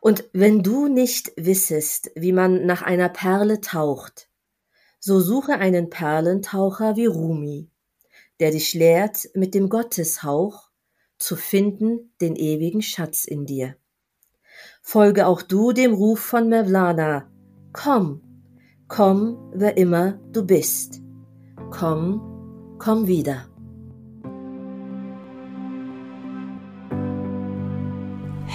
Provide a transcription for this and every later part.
Und wenn du nicht wissest, wie man nach einer Perle taucht, so suche einen Perlentaucher wie Rumi, der dich lehrt, mit dem Gotteshauch zu finden den ewigen Schatz in dir. Folge auch du dem Ruf von Mevlana. Komm, komm, wer immer du bist. Komm, komm wieder.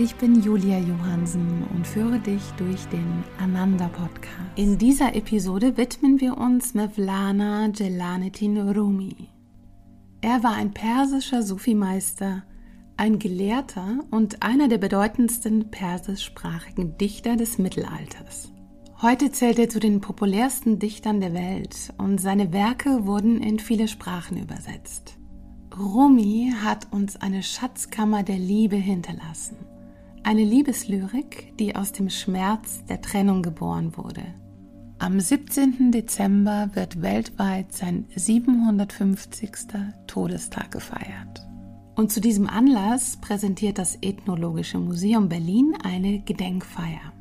Ich bin Julia Johansen und führe dich durch den Ananda Podcast. In dieser Episode widmen wir uns Mevlana Jelaluddin Rumi. Er war ein persischer Sufi-Meister, ein Gelehrter und einer der bedeutendsten persischsprachigen Dichter des Mittelalters. Heute zählt er zu den populärsten Dichtern der Welt und seine Werke wurden in viele Sprachen übersetzt. Rumi hat uns eine Schatzkammer der Liebe hinterlassen eine Liebeslyrik, die aus dem Schmerz der Trennung geboren wurde. Am 17. Dezember wird weltweit sein 750. Todestag gefeiert. Und zu diesem Anlass präsentiert das Ethnologische Museum Berlin eine Gedenkfeier.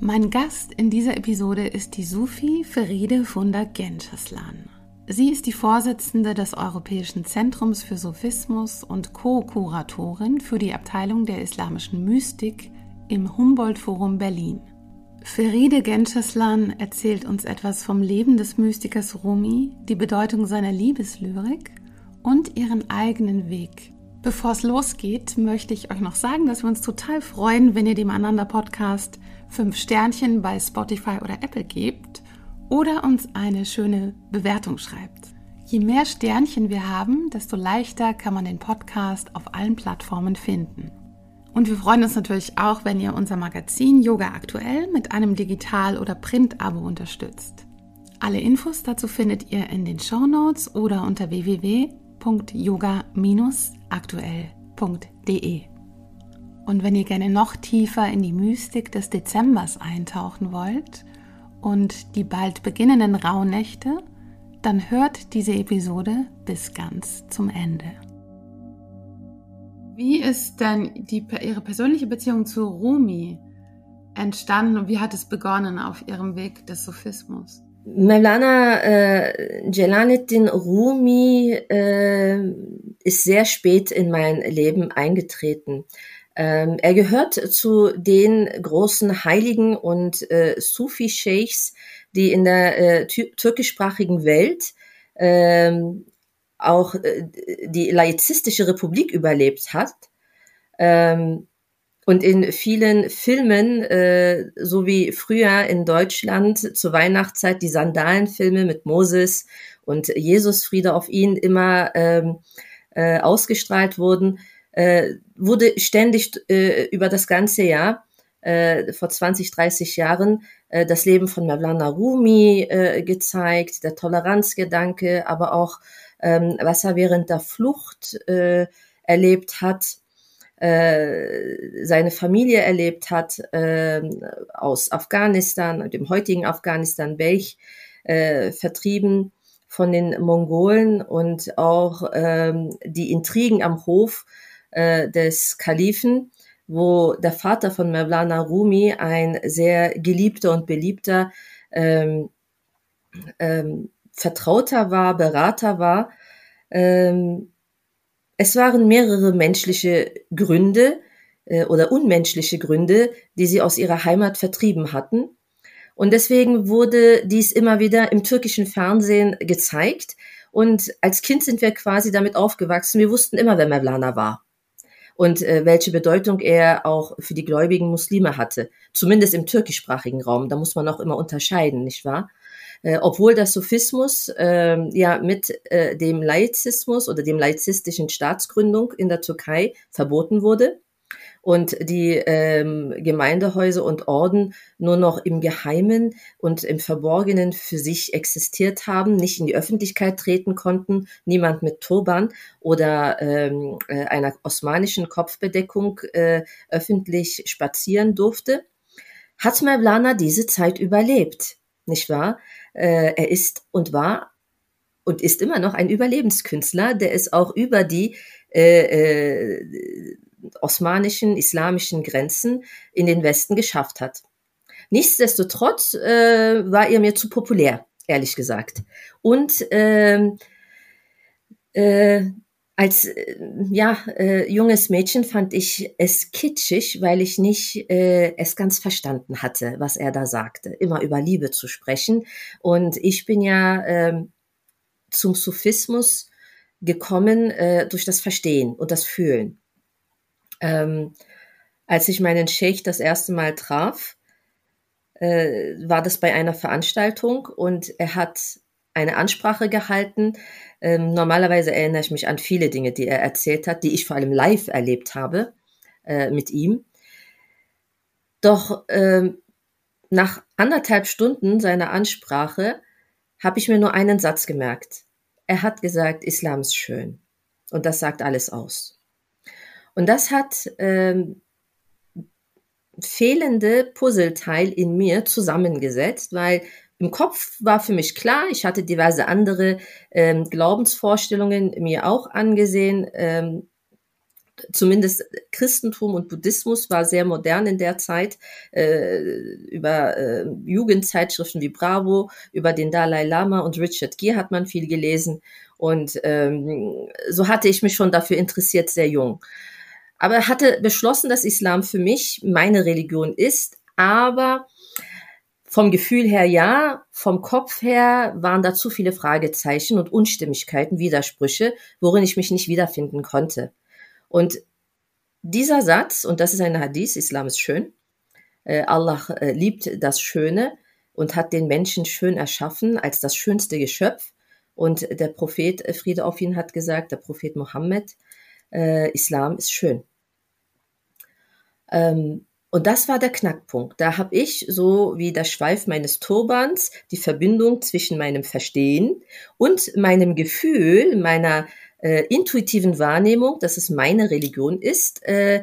Mein Gast in dieser Episode ist die Sufi Feride Funda Gençeslan. Sie ist die Vorsitzende des Europäischen Zentrums für Sophismus und Co-Kuratorin für die Abteilung der islamischen Mystik im Humboldt-Forum Berlin. Feride Gençeslan erzählt uns etwas vom Leben des Mystikers Rumi, die Bedeutung seiner Liebeslyrik und ihren eigenen Weg. Bevor es losgeht, möchte ich euch noch sagen, dass wir uns total freuen, wenn ihr dem Ananda Podcast fünf Sternchen bei Spotify oder Apple gebt oder uns eine schöne Bewertung schreibt. Je mehr Sternchen wir haben, desto leichter kann man den Podcast auf allen Plattformen finden. Und wir freuen uns natürlich auch, wenn ihr unser Magazin Yoga Aktuell mit einem Digital- oder Print-Abo unterstützt. Alle Infos dazu findet ihr in den Show Notes oder unter www.yoga-aktuell.de. Und wenn ihr gerne noch tiefer in die Mystik des Dezembers eintauchen wollt und die bald beginnenden Rauhnächte, dann hört diese Episode bis ganz zum Ende. Wie ist denn die, Ihre persönliche Beziehung zu Rumi entstanden und wie hat es begonnen auf Ihrem Weg des Sophismus? Mevlana äh, Jelaluddin Rumi äh, ist sehr spät in mein Leben eingetreten. Ähm, er gehört zu den großen Heiligen und äh, Sufi-Sheikhs, die in der äh, türkischsprachigen Welt ähm, auch äh, die laizistische Republik überlebt hat. Ähm, und in vielen Filmen, äh, so wie früher in Deutschland zur Weihnachtszeit die Sandalenfilme mit Moses und Jesus Friede auf ihn immer ähm, äh, ausgestrahlt wurden, äh, wurde ständig äh, über das ganze Jahr äh, vor 20, 30 Jahren äh, das Leben von Mevlana Rumi äh, gezeigt, der Toleranzgedanke, aber auch ähm, was er während der Flucht äh, erlebt hat, äh, seine Familie erlebt hat äh, aus Afghanistan, dem heutigen Afghanistan, Belch, äh, vertrieben von den Mongolen und auch ähm, die Intrigen am Hof äh, des Kalifen, wo der Vater von Mevlana Rumi ein sehr geliebter und beliebter ähm, ähm, Vertrauter war, Berater war. Ähm, es waren mehrere menschliche Gründe äh, oder unmenschliche Gründe, die sie aus ihrer Heimat vertrieben hatten. Und deswegen wurde dies immer wieder im türkischen Fernsehen gezeigt. Und als Kind sind wir quasi damit aufgewachsen. Wir wussten immer, wer Mevlana war und äh, welche Bedeutung er auch für die gläubigen Muslime hatte, zumindest im türkischsprachigen Raum. Da muss man auch immer unterscheiden, nicht wahr? Äh, obwohl der Sophismus äh, ja mit äh, dem Laizismus oder dem laizistischen Staatsgründung in der Türkei verboten wurde und die ähm, Gemeindehäuser und Orden nur noch im Geheimen und im Verborgenen für sich existiert haben, nicht in die Öffentlichkeit treten konnten, niemand mit Turban oder ähm, äh, einer osmanischen Kopfbedeckung äh, öffentlich spazieren durfte, hat Mevlana diese Zeit überlebt, nicht wahr? Äh, er ist und war und ist immer noch ein Überlebenskünstler, der es auch über die äh, äh, osmanischen, islamischen Grenzen in den Westen geschafft hat. Nichtsdestotrotz äh, war er mir zu populär, ehrlich gesagt. Und äh, äh, als äh, ja äh, junges Mädchen fand ich es kitschig, weil ich nicht äh, es ganz verstanden hatte, was er da sagte, immer über Liebe zu sprechen. Und ich bin ja äh, zum Sufismus gekommen äh, durch das Verstehen und das Fühlen. Ähm, als ich meinen Sheikh das erste Mal traf, äh, war das bei einer Veranstaltung und er hat eine Ansprache gehalten. Ähm, normalerweise erinnere ich mich an viele Dinge, die er erzählt hat, die ich vor allem live erlebt habe äh, mit ihm. Doch ähm, nach anderthalb Stunden seiner Ansprache habe ich mir nur einen Satz gemerkt. Er hat gesagt, Islam ist schön. Und das sagt alles aus. Und das hat ähm, fehlende Puzzleteil in mir zusammengesetzt, weil im Kopf war für mich klar, ich hatte diverse andere ähm, Glaubensvorstellungen mir auch angesehen. Ähm, zumindest Christentum und Buddhismus war sehr modern in der Zeit. Äh, über äh, Jugendzeitschriften wie Bravo, über den Dalai Lama und Richard Gere hat man viel gelesen. Und ähm, so hatte ich mich schon dafür interessiert, sehr jung. Aber hatte beschlossen, dass Islam für mich meine Religion ist, aber vom Gefühl her ja, vom Kopf her waren da zu viele Fragezeichen und Unstimmigkeiten, Widersprüche, worin ich mich nicht wiederfinden konnte. Und dieser Satz, und das ist ein Hadith, Islam ist schön, äh, Allah äh, liebt das Schöne und hat den Menschen schön erschaffen als das schönste Geschöpf. Und der Prophet, äh, Friede auf ihn, hat gesagt, der Prophet Mohammed, äh, Islam ist schön. Ähm, und das war der Knackpunkt. Da habe ich, so wie der Schweif meines Turbans, die Verbindung zwischen meinem Verstehen und meinem Gefühl, meiner äh, intuitiven Wahrnehmung, dass es meine Religion ist, äh,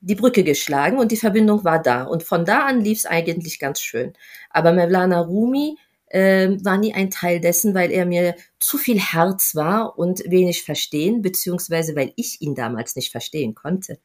die Brücke geschlagen und die Verbindung war da. Und von da an lief es eigentlich ganz schön. Aber Mevlana Rumi äh, war nie ein Teil dessen, weil er mir zu viel Herz war und wenig verstehen, beziehungsweise weil ich ihn damals nicht verstehen konnte.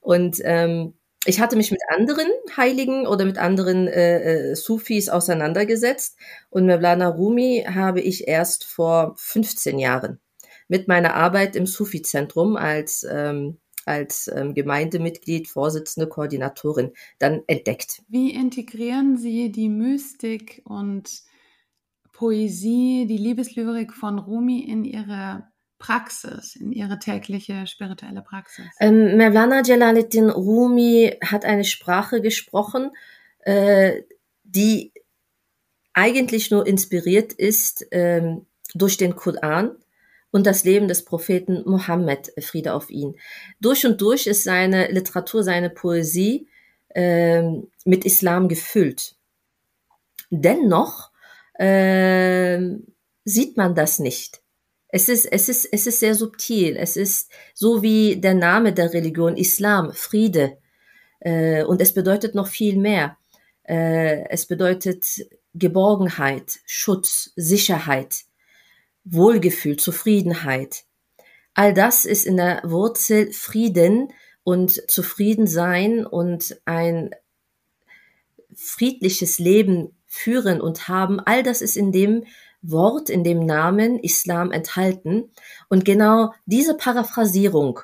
Und ähm, ich hatte mich mit anderen Heiligen oder mit anderen äh, äh, Sufis auseinandergesetzt und Mevlana Rumi habe ich erst vor 15 Jahren mit meiner Arbeit im Sufi-Zentrum als, ähm, als ähm, Gemeindemitglied, Vorsitzende, Koordinatorin dann entdeckt. Wie integrieren Sie die Mystik und Poesie, die Liebeslyrik von Rumi in Ihre Praxis, in ihre tägliche spirituelle Praxis? Ähm, Mevlana Jalaluddin Rumi hat eine Sprache gesprochen, äh, die eigentlich nur inspiriert ist ähm, durch den Koran und das Leben des Propheten Mohammed, Friede auf ihn. Durch und durch ist seine Literatur, seine Poesie ähm, mit Islam gefüllt. Dennoch äh, sieht man das nicht. Es ist, es ist, es ist sehr subtil. Es ist so wie der Name der Religion Islam, Friede. Äh, und es bedeutet noch viel mehr. Äh, es bedeutet Geborgenheit, Schutz, Sicherheit, Wohlgefühl, Zufriedenheit. All das ist in der Wurzel Frieden und Zufriedensein und ein friedliches Leben führen und haben. All das ist in dem Wort in dem Namen Islam enthalten. Und genau diese Paraphrasierung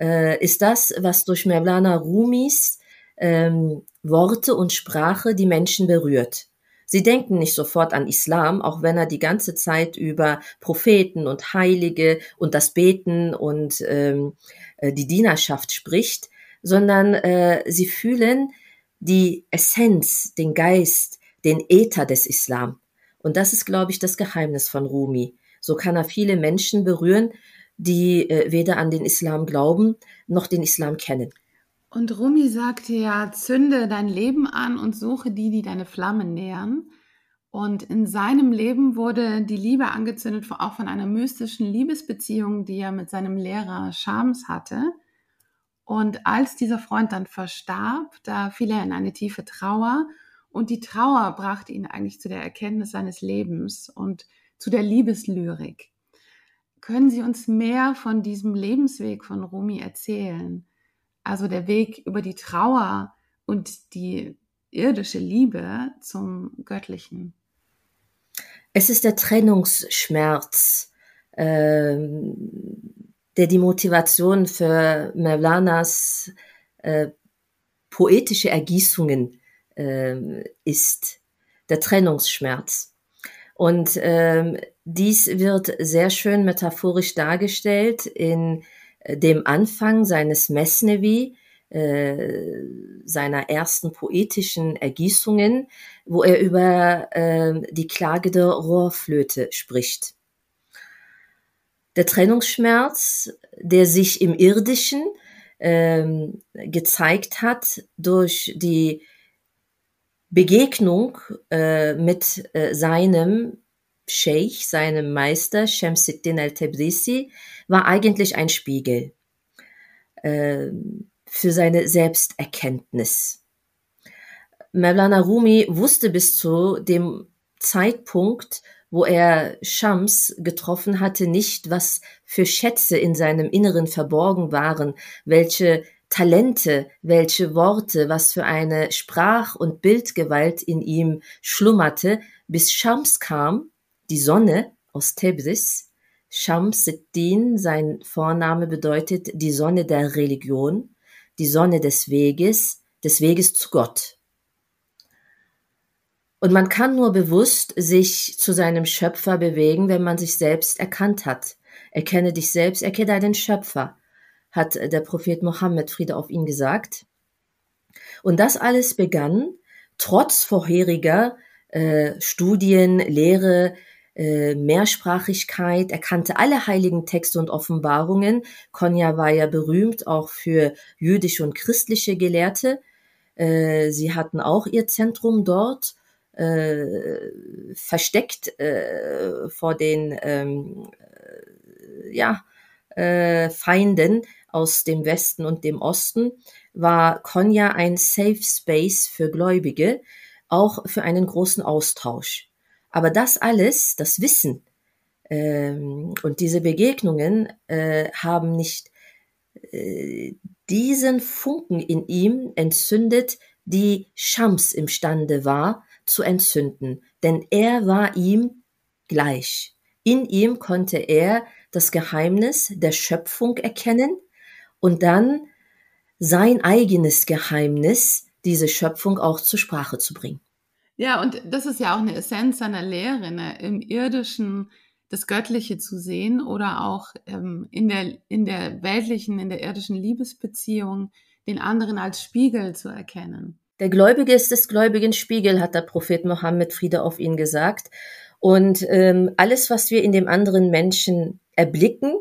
äh, ist das, was durch Mevlana Rumis ähm, Worte und Sprache die Menschen berührt. Sie denken nicht sofort an Islam, auch wenn er die ganze Zeit über Propheten und Heilige und das Beten und ähm, äh, die Dienerschaft spricht, sondern äh, sie fühlen die Essenz, den Geist, den Äther des Islam. Und das ist, glaube ich, das Geheimnis von Rumi. So kann er viele Menschen berühren die äh, weder an den Islam glauben noch den Islam kennen. Und Rumi sagte ja, zünde dein Leben an und suche die, die deine Flammen nähern. Und in seinem Leben wurde die Liebe angezündet, auch von einer mystischen Liebesbeziehung, die er mit seinem Lehrer Shams hatte. Und als dieser Freund dann verstarb, da fiel er in eine tiefe Trauer. Und die Trauer brachte ihn eigentlich zu der Erkenntnis seines Lebens und zu der Liebeslyrik. Können Sie uns mehr von diesem Lebensweg von Rumi erzählen? Also der Weg über die Trauer und die irdische Liebe zum Göttlichen. Es ist der Trennungsschmerz, äh, der die Motivation für Mevlanas äh, poetische Ergießungen äh, ist. Der Trennungsschmerz. Und ähm, dies wird sehr schön metaphorisch dargestellt in dem Anfang seines Mesnevi, äh, seiner ersten poetischen Ergießungen, wo er über äh, die Klage der Rohrflöte spricht. Der Trennungsschmerz, der sich im Irdischen ähm, gezeigt hat durch die Begegnung äh, mit äh, seinem Sheikh, seinem Meister Shamsuddin al-Tabrisi, war eigentlich ein Spiegel äh, für seine Selbsterkenntnis. Mevlana Rumi wusste bis zu dem Zeitpunkt, wo er Shams getroffen hatte, nicht, was für Schätze in seinem Inneren verborgen waren, welche Talente, welche Worte, was für eine Sprach- und Bildgewalt in ihm schlummerte, bis Shams kam, die Sonne aus Tebris. Shamsuddin, sein Vorname bedeutet die Sonne der Religion, die Sonne des Weges, des Weges zu Gott. Und man kann nur bewusst sich zu seinem Schöpfer bewegen, wenn man sich selbst erkannt hat. Erkenne dich selbst, erkenne deinen Schöpfer hat der Prophet Mohammed Friede auf ihn gesagt. Und das alles begann trotz vorheriger äh, Studien, Lehre, äh, Mehrsprachigkeit. Er kannte alle heiligen Texte und Offenbarungen. Konya war ja berühmt auch für jüdische und christliche Gelehrte. Äh, sie hatten auch ihr Zentrum dort. Äh, versteckt vor den ähm, äh, ja, Feinden aus dem Westen und dem Osten, war Konya ein Safe Space für Gläubige, auch für einen großen Austausch. Aber das alles, das Wissen ähm, und diese Begegnungen äh, haben nicht äh, diesen Funken in ihm entzündet, die Shams imstande war zu entzünden, denn er war ihm gleich. In ihm konnte er das Geheimnis der Schöpfung erkennen und dann sein eigenes Geheimnis, diese Schöpfung auch zur Sprache zu bringen. Ja, und das ist ja auch eine Essenz seiner Lehre, ne? im irdischen das Göttliche zu sehen oder auch ähm, in, der, in der weltlichen, in der irdischen Liebesbeziehung den anderen als Spiegel zu erkennen. Der Gläubige ist des Gläubigen Spiegel, hat der Prophet Mohammed Friede auf ihn gesagt. Und ähm, alles, was wir in dem anderen Menschen erblicken,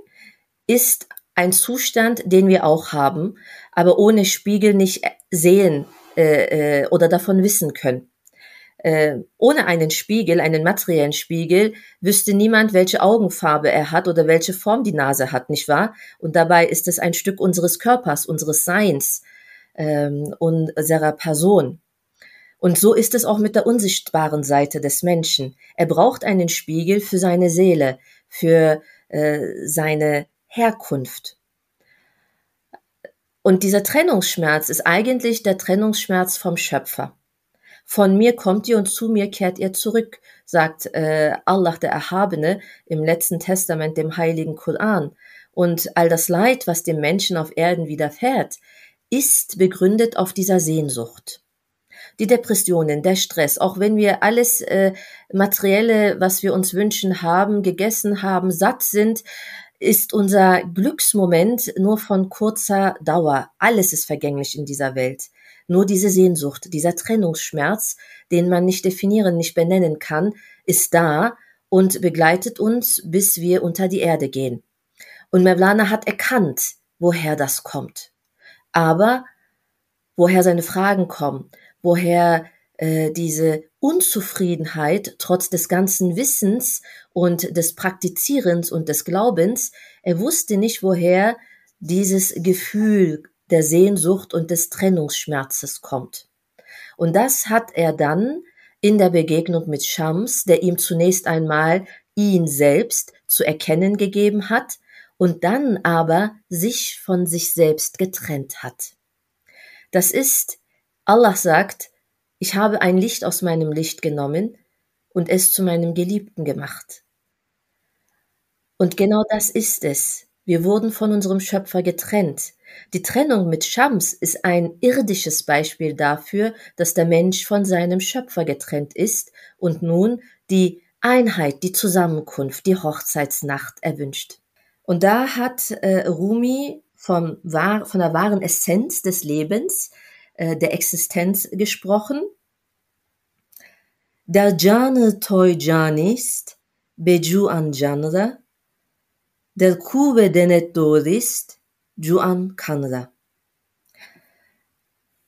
ist ein Zustand, den wir auch haben, aber ohne Spiegel nicht sehen äh, äh, oder davon wissen können. Äh, ohne einen Spiegel, einen materiellen Spiegel, wüsste niemand, welche Augenfarbe er hat oder welche Form die Nase hat, nicht wahr? Und dabei ist es ein Stück unseres Körpers, unseres Seins, ähm, unserer Person. Und so ist es auch mit der unsichtbaren Seite des Menschen. Er braucht einen Spiegel für seine Seele, für äh, seine Herkunft. Und dieser Trennungsschmerz ist eigentlich der Trennungsschmerz vom Schöpfer. Von mir kommt ihr und zu mir kehrt ihr zurück, sagt äh, Allah der Erhabene im letzten Testament, dem heiligen Koran. Und all das Leid, was dem Menschen auf Erden widerfährt, ist begründet auf dieser Sehnsucht die Depressionen, der Stress, auch wenn wir alles äh, materielle, was wir uns wünschen, haben, gegessen haben, satt sind, ist unser Glücksmoment nur von kurzer Dauer. Alles ist vergänglich in dieser Welt. Nur diese Sehnsucht, dieser Trennungsschmerz, den man nicht definieren, nicht benennen kann, ist da und begleitet uns, bis wir unter die Erde gehen. Und Mevlana hat erkannt, woher das kommt. Aber woher seine Fragen kommen, woher äh, diese Unzufriedenheit trotz des ganzen Wissens und des Praktizierens und des Glaubens, er wusste nicht, woher dieses Gefühl der Sehnsucht und des Trennungsschmerzes kommt. Und das hat er dann in der Begegnung mit Shams, der ihm zunächst einmal ihn selbst zu erkennen gegeben hat und dann aber sich von sich selbst getrennt hat. Das ist, Allah sagt, ich habe ein Licht aus meinem Licht genommen und es zu meinem Geliebten gemacht. Und genau das ist es. Wir wurden von unserem Schöpfer getrennt. Die Trennung mit Shams ist ein irdisches Beispiel dafür, dass der Mensch von seinem Schöpfer getrennt ist und nun die Einheit, die Zusammenkunft, die Hochzeitsnacht erwünscht. Und da hat äh, Rumi vom, von der wahren Essenz des Lebens, äh, der Existenz gesprochen. Der canı toy canist, beju an canra, der kube denet doğrist, Juan Kanra.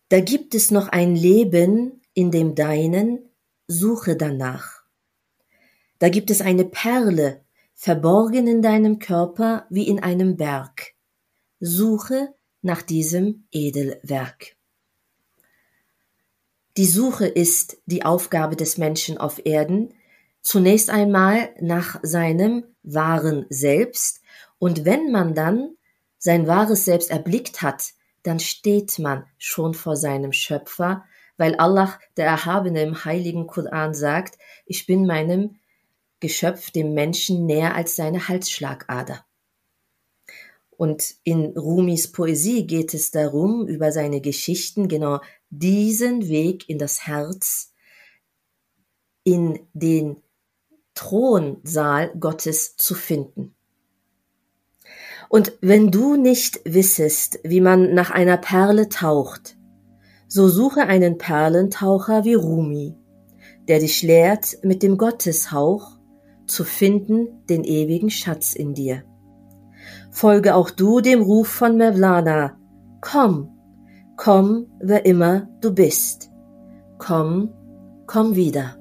Da gibt es noch ein Leben in dem Deinen, suche danach. Da gibt es eine Perle, verborgen in deinem Körper wie in einem Berg. Suche nach diesem Edelwerk. Die Suche ist die Aufgabe des Menschen auf Erden, zunächst einmal nach seinem wahren Selbst, und wenn man dann sein wahres Selbst erblickt hat, dann steht man schon vor seinem Schöpfer, weil Allah, der Erhabene im heiligen Koran sagt, ich bin meinem Geschöpf, dem Menschen, näher als seine Halsschlagader. Und in Rumis Poesie geht es darum, über seine Geschichten genau diesen Weg in das Herz, in den Thronsaal Gottes zu finden. Und wenn du nicht wissest, wie man nach einer Perle taucht, so suche einen Perlentaucher wie Rumi, der dich lehrt, mit dem Gotteshauch zu finden den ewigen Schatz in dir. Folge auch du dem Ruf von Mevlana. Komm, komm, wer immer du bist. Komm, komm wieder.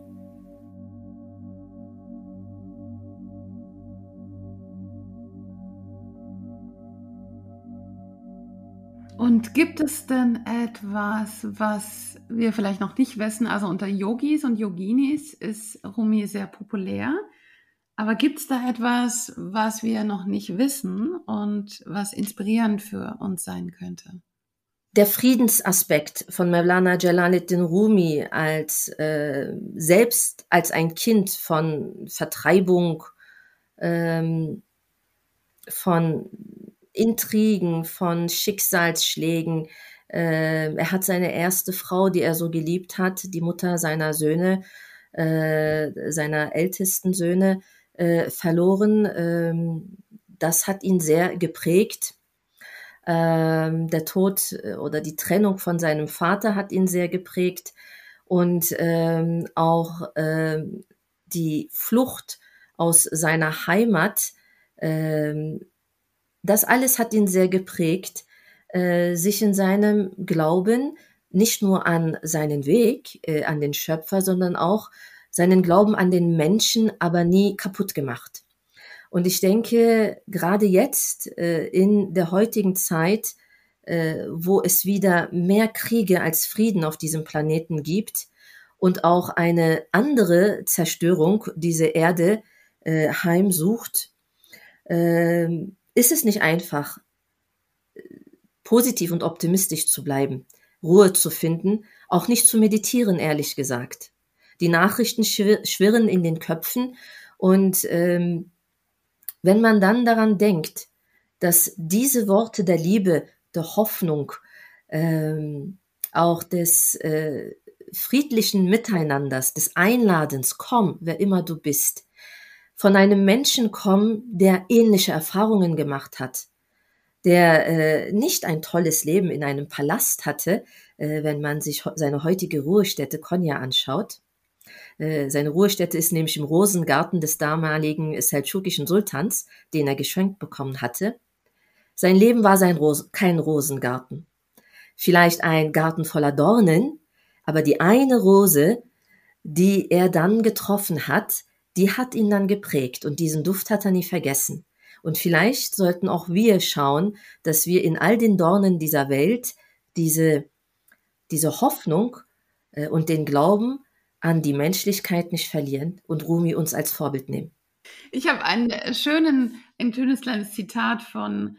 Und gibt es denn etwas, was wir vielleicht noch nicht wissen? Also unter Yogis und Yoginis ist Rumi sehr populär. Aber gibt es da etwas, was wir noch nicht wissen und was inspirierend für uns sein könnte? Der Friedensaspekt von Mevlana Jalaluddin Rumi als äh, selbst als ein Kind von Vertreibung, ähm, von Intrigen, von Schicksalsschlägen. Äh, er hat seine erste Frau, die er so geliebt hat, die Mutter seiner Söhne, äh, seiner ältesten Söhne, äh, verloren. Ähm, das hat ihn sehr geprägt. Ähm, der Tod äh, oder die Trennung von seinem Vater hat ihn sehr geprägt und ähm, auch äh, die Flucht aus seiner Heimat ähm, das alles hat ihn sehr geprägt, äh, sich in seinem Glauben nicht nur an seinen Weg, äh, an den Schöpfer, sondern auch seinen Glauben an den Menschen, aber nie kaputt gemacht. Und ich denke, gerade jetzt äh, in der heutigen Zeit, äh, wo es wieder mehr Kriege als Frieden auf diesem Planeten gibt und auch eine andere Zerstörung diese Erde äh, heimsucht, äh, ist es nicht einfach, positiv und optimistisch zu bleiben, Ruhe zu finden, auch nicht zu meditieren, ehrlich gesagt. Die Nachrichten schwirren in den Köpfen und ähm, wenn man dann daran denkt, dass diese Worte der Liebe, der Hoffnung, ähm, auch des äh, friedlichen Miteinanders, des Einladens, komm, wer immer du bist, von einem Menschen kommen, der ähnliche Erfahrungen gemacht hat, der äh, nicht ein tolles Leben in einem Palast hatte, äh, wenn man sich seine heutige Ruhestätte Konya anschaut, Äh, seine Ruhestätte ist nämlich im Rosengarten des damaligen seldschukischen Sultans, den er geschenkt bekommen hatte. Sein Leben war sein Ros kein Rosengarten. Vielleicht ein Garten voller Dornen, aber die eine Rose, die er dann getroffen hat, die hat ihn dann geprägt und diesen Duft hat er nie vergessen. Und vielleicht sollten auch wir schauen, dass wir in all den Dornen dieser Welt diese, diese Hoffnung äh, und den Glauben an die Menschlichkeit nicht verlieren und Rumi uns als Vorbild nehmen. Ich habe einen äh, schönen, ein schönes kleines Zitat von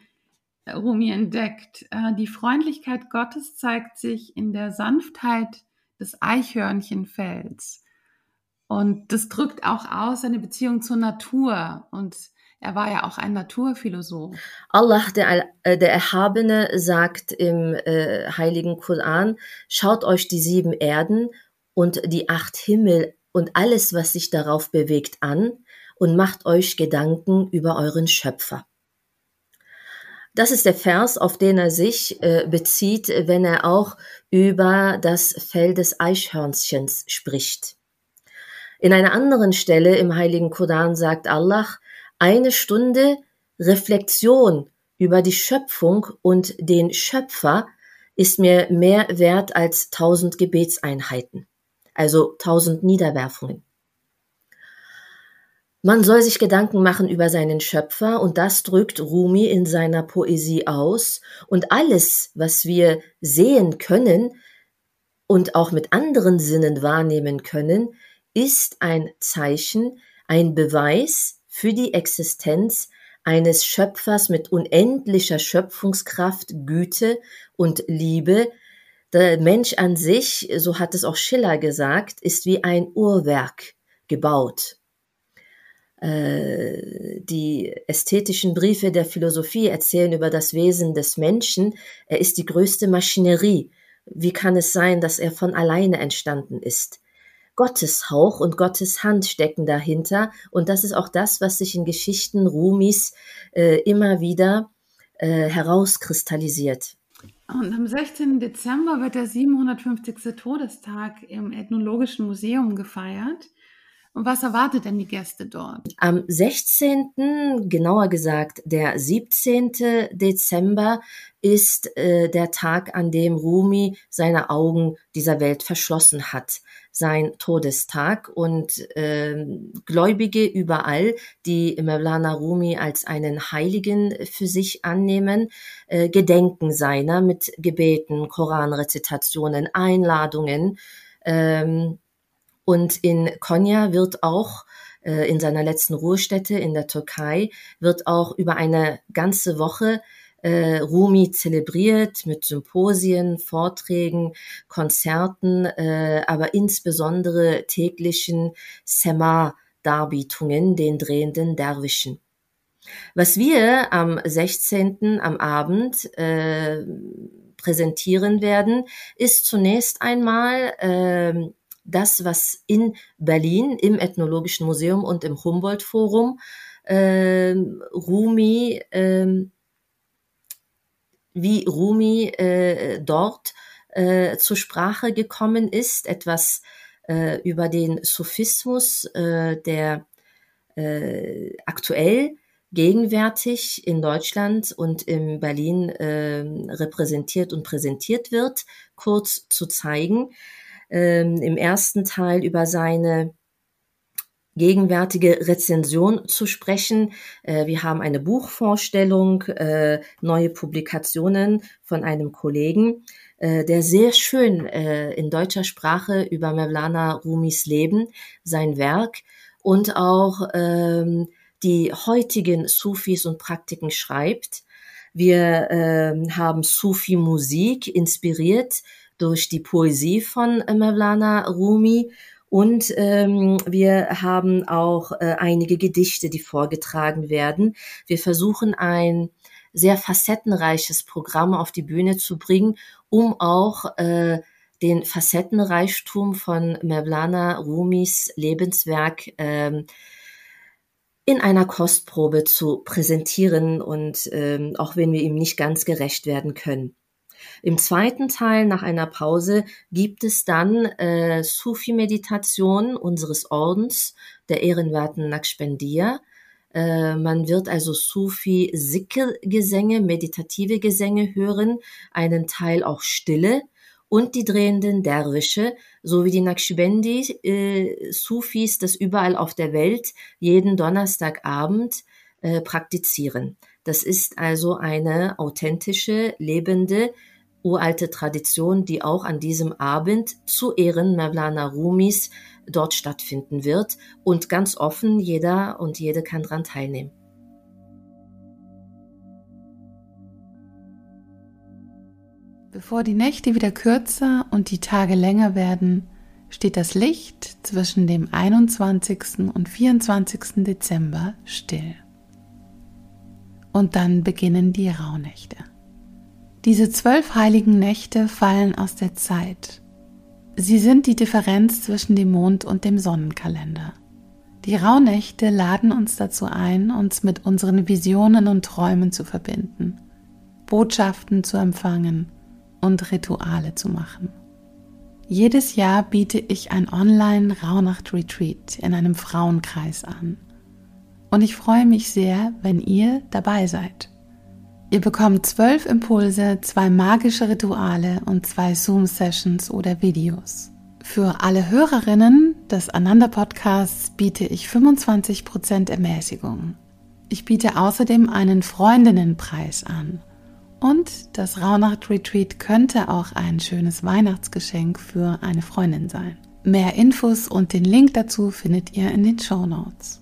äh, Rumi entdeckt. Die Freundlichkeit Gottes zeigt sich in der Sanftheit des Eichhörnchenfells. Und das drückt auch aus seine Beziehung zur Natur. Und er war ja auch ein Naturphilosoph. Allah, der, der Erhabene, sagt im äh, heiligen Koran, schaut euch die sieben Erden und die acht Himmel und alles, was sich darauf bewegt, an und macht euch Gedanken über euren Schöpfer. Das ist der Vers, auf den er sich äh, bezieht, wenn er auch über das Fell des Eichhörnchens spricht. In einer anderen Stelle im Heiligen Koran sagt Allah, eine Stunde Reflexion über die Schöpfung und den Schöpfer ist mir mehr wert als tausend Gebetseinheiten also tausend Niederwerfungen. Man soll sich Gedanken machen über seinen Schöpfer und das drückt Rumi in seiner Poesie aus und alles, was wir sehen können und auch mit anderen Sinnen wahrnehmen können, ist ein Zeichen, ein Beweis für die Existenz eines Schöpfers mit unendlicher Schöpfungskraft, Güte und Liebe, der Mensch an sich, so hat es auch Schiller gesagt, ist wie ein Uhrwerk gebaut. Äh, die ästhetischen Briefe der Philosophie erzählen über das Wesen des Menschen. Er ist die größte Maschinerie. Wie kann es sein, dass er von alleine entstanden ist? Gottes Hauch und Gottes Hand stecken dahinter. Und das ist auch das, was sich in Geschichten Rumis äh, immer wieder äh, herauskristallisiert. Und am 16. Dezember wird der 750. Todestag im Ethnologischen Museum gefeiert. Und was erwartet denn die Gäste dort? Am 16., genauer gesagt der 17. Dezember, ist äh, der Tag, an dem Rumi seine Augen dieser Welt verschlossen hat, sein Todestag. Und äh, Gläubige überall, die Mevlana Rumi als einen Heiligen für sich annehmen, äh, gedenken seiner mit Gebeten, Koranrezitationen, Einladungen. Ähm, und in Konya wird auch äh, in seiner letzten Ruhestätte in der Türkei wird auch über eine ganze Woche äh, Rumi zelebriert mit Symposien, Vorträgen, Konzerten, äh, aber insbesondere täglichen Sema-Darbietungen, den drehenden Derwischen. Was wir am 16. am Abend äh, präsentieren werden, ist zunächst einmal äh, das, was in Berlin im Ethnologischen Museum und im Humboldt Forum äh, Rumi, äh, wie Rumi äh, dort äh, zur Sprache gekommen ist, etwas äh, über den Sophismus, äh, der aktuell gegenwärtig in Deutschland und in Berlin äh, repräsentiert und präsentiert wird, kurz zu zeigen ähm, im ersten Teil über seine gegenwärtige Rezension zu sprechen. Äh, wir haben eine Buchvorstellung, äh, neue Publikationen von einem Kollegen, äh, der sehr schön äh, in deutscher Sprache über Mevlana Rumis Leben, sein Werk und auch ähm, die heutigen Sufis und Praktiken schreibt. Wir äh, haben Sufi-Musik inspiriert durch die Poesie von äh, Mevlana Rumi und ähm, wir haben auch äh, einige Gedichte, die vorgetragen werden. Wir versuchen ein sehr facettenreiches Programm auf die Bühne zu bringen, um auch äh, den Facettenreichtum von Mevlana Rumis Lebenswerk ähm, in einer Kostprobe zu präsentieren und ähm, auch wenn wir ihm nicht ganz gerecht werden können. Im zweiten Teil nach einer Pause gibt es dann äh, Sufi-Meditation unseres Ordens der ehrenwerten Naqshbandiya. Äh, man wird also Sufi-Sikr-Gesänge, meditative Gesänge hören, einen Teil auch Stille und die drehenden Derwische sowie die Naqshbandi äh, Sufis das überall auf der Welt jeden Donnerstagabend äh, praktizieren. Das ist also eine authentische, lebende uralte Tradition, die auch an diesem Abend zu Ehren Mevlana Rumis dort stattfinden wird und ganz offen, jeder und jede kann daran teilnehmen. Bevor die Nächte wieder kürzer und die Tage länger werden, steht das Licht zwischen dem 21. und 24. Dezember still. Und dann beginnen die Rauhnächte. Diese zwölf heiligen Nächte fallen aus der Zeit. Sie sind die Differenz zwischen dem Mond und dem Sonnenkalender. Die Rauhnächte laden uns dazu ein, uns mit unseren Visionen und Träumen zu verbinden, Botschaften zu empfangen und Rituale zu machen. Jedes Jahr biete ich ein Online-Rauhnacht-Retreat in einem Frauenkreis an. Und ich freue mich sehr, wenn ihr dabei seid. Ihr bekommt zwölf Impulse, zwei magische Rituale und zwei Zoom-Sessions oder Videos. Für alle Hörerinnen des Ananda Podcasts biete ich 25% Ermäßigung. Ich biete außerdem einen Freundinnenpreis an. Und das Rauhnacht Retreat könnte auch ein schönes Weihnachtsgeschenk für eine Freundin sein. Mehr Infos und den Link dazu findet ihr in den Show Notes.